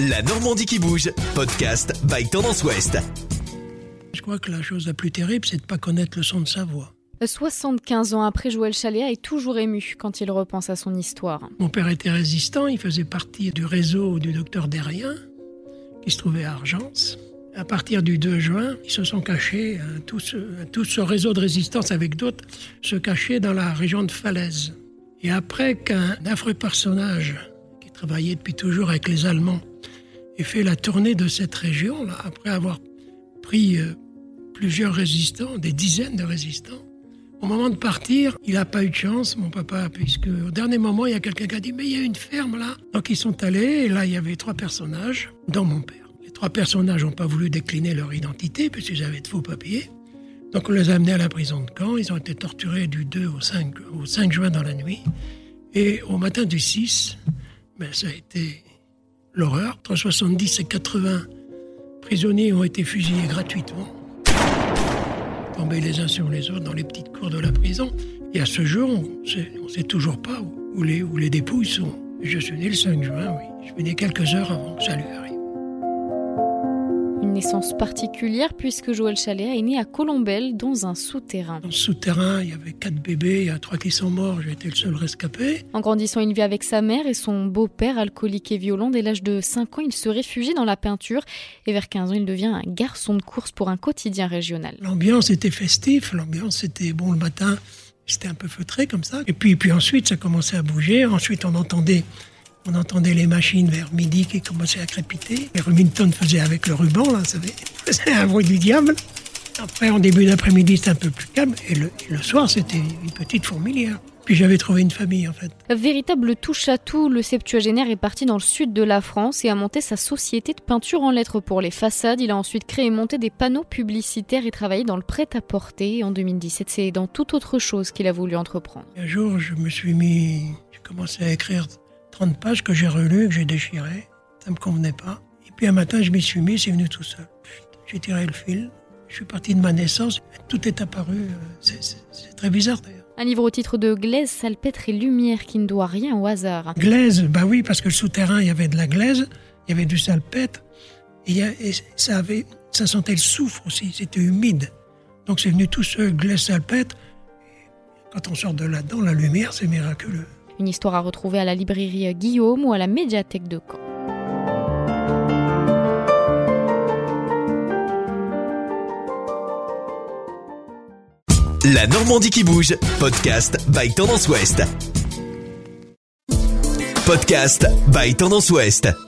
La Normandie qui bouge, podcast by Tendance Ouest. Je crois que la chose la plus terrible, c'est de ne pas connaître le son de sa voix. 75 ans après, Joël Chaléa est toujours ému quand il repense à son histoire. Mon père était résistant, il faisait partie du réseau du docteur Derrien, qui se trouvait à Argence. À partir du 2 juin, ils se sont cachés, hein, tout, ce, tout ce réseau de résistance avec d'autres, se cachait dans la région de Falaise. Et après qu'un affreux personnage qui travaillait depuis toujours avec les Allemands ait fait la tournée de cette région, là, après avoir pris euh, plusieurs résistants, des dizaines de résistants, au moment de partir, il n'a pas eu de chance, mon papa, puisque au dernier moment, il y a quelqu'un qui a dit Mais il y a une ferme là. Donc ils sont allés, et là, il y avait trois personnages, dont mon père. Les trois personnages n'ont pas voulu décliner leur identité, puisqu'ils avaient de faux papiers. Donc on les a amenés à la prison de Caen. Ils ont été torturés du 2 au 5, au 5 juin dans la nuit. Et au matin du 6, ben, ça a été l'horreur. Entre 70 et 80 prisonniers ont été fusillés gratuitement tomber les uns sur les autres dans les petites cours de la prison. Et à ce jour, on ne sait toujours pas où les, les dépouilles sont. Je suis né le 5 juin, oui. Je suis né quelques heures avant que ça arrive. Naissance particulière puisque Joël Chaléa est né à Colombelle dans un souterrain. Dans souterrain, il y avait quatre bébés, il y a trois qui sont morts, j'ai été le seul rescapé. En grandissant une vie avec sa mère et son beau-père alcoolique et violent, dès l'âge de 5 ans, il se réfugie dans la peinture et vers 15 ans, il devient un garçon de course pour un quotidien régional. L'ambiance était festive, l'ambiance était bon le matin, c'était un peu feutré comme ça. Et puis, puis ensuite, ça commençait à bouger. Ensuite, on entendait on entendait les machines vers midi qui commençaient à crépiter. Les Remington faisaient avec le ruban, là, vous savez. C'était un bruit du diable. Après, en début d'après-midi, c'était un peu plus calme. Et le, et le soir, c'était une petite fourmilière. Puis j'avais trouvé une famille, en fait. Véritable touche-à-tout, le septuagénaire est parti dans le sud de la France et a monté sa société de peinture en lettres pour les façades. Il a ensuite créé et monté des panneaux publicitaires et travaillé dans le prêt-à-porter. En 2017, c'est dans toute autre chose qu'il a voulu entreprendre. Un jour, je me suis mis... J'ai commencé à écrire 30 pages que j'ai relues, que j'ai déchirées. Ça me convenait pas. Et puis un matin, je m'y suis mis, c'est venu tout seul. J'ai tiré le fil. Je suis parti de ma naissance. Tout est apparu. C'est très bizarre d'ailleurs. Un livre au titre de Glaise, salpêtre et lumière qui ne doit rien au hasard. Glaise, bah oui, parce que le souterrain, il y avait de la glaise, il y avait du salpêtre. Et, y a, et ça, avait, ça sentait le soufre aussi, c'était humide. Donc c'est venu tout seul, glaise, salpêtre. Quand on sort de là-dedans, la lumière, c'est miraculeux. Une histoire à retrouver à la librairie Guillaume ou à la médiathèque de Caen. La Normandie qui bouge, podcast by Tendance Ouest. Podcast by Tendance Ouest.